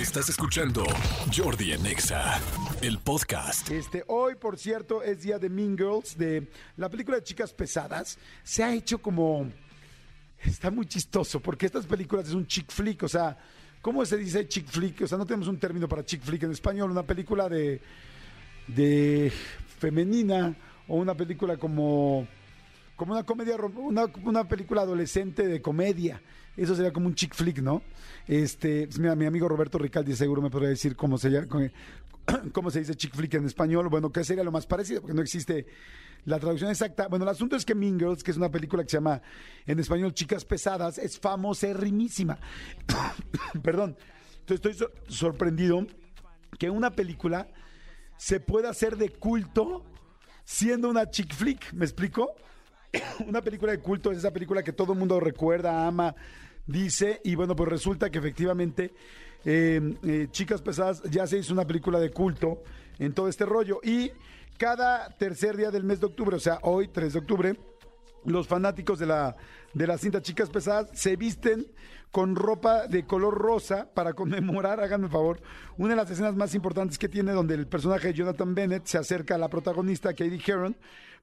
Estás escuchando Jordi en Exa, el podcast. Este, hoy, por cierto, es día de Mean Girls, de la película de chicas pesadas. Se ha hecho como. Está muy chistoso, porque estas películas es un chick flick, o sea, ¿cómo se dice chick flick? O sea, no tenemos un término para chick flick en español, una película de. de. femenina, o una película como. Como una comedia, una, una película adolescente de comedia. Eso sería como un chick flick, ¿no? Este, pues, mira, mi amigo Roberto Ricaldi seguro me podría decir cómo se cómo se dice chick flick en español. Bueno, ¿qué sería lo más parecido? Porque no existe la traducción exacta. Bueno, el asunto es que Mean Girls, que es una película que se llama en español Chicas Pesadas, es famosérrimísima. Perdón. Entonces estoy sor- sorprendido que una película se pueda hacer de culto siendo una chick flick. ¿Me explico? una película de culto es esa película que todo el mundo recuerda, ama, dice, y bueno, pues resulta que efectivamente eh, eh, Chicas Pesadas ya se hizo una película de culto en todo este rollo. Y cada tercer día del mes de octubre, o sea, hoy, 3 de octubre, los fanáticos de la, de la cinta Chicas Pesadas se visten con ropa de color rosa para conmemorar, háganme el favor, una de las escenas más importantes que tiene donde el personaje de Jonathan Bennett se acerca a la protagonista Katie Heron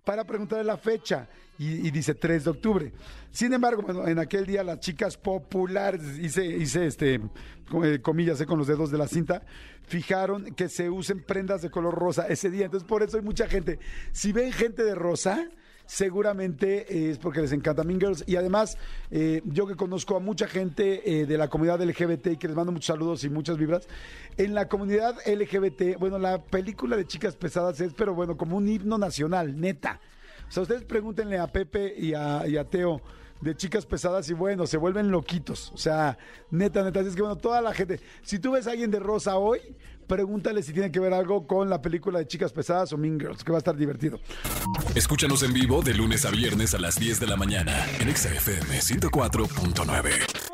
para preguntarle la fecha y, dice 3 de octubre. Sin embargo, bueno, en aquel día las chicas populares, hice, hice este, eh, comillas eh, con los dedos de la cinta, fijaron que se usen prendas de color rosa ese día. Entonces, por eso hay mucha gente. Si ven gente de rosa, seguramente es porque les encanta Mean Girls. Y además, eh, yo que conozco a mucha gente eh, de la comunidad LGBT y que les mando muchos saludos y muchas vibras, en la comunidad LGBT, bueno, la película de Chicas Pesadas es, pero bueno, como un himno nacional, neta. O sea, ustedes pregúntenle a Pepe y a Teo de chicas pesadas y bueno, se vuelven loquitos. O sea, neta, neta. Así es que bueno, toda la gente, si tú ves a alguien de rosa hoy, pregúntale si tiene que ver algo con la película de chicas pesadas o Mean Girls, que va a estar divertido. Escúchanos en vivo de lunes a viernes a las 10 de la mañana en Exa FM 104.9.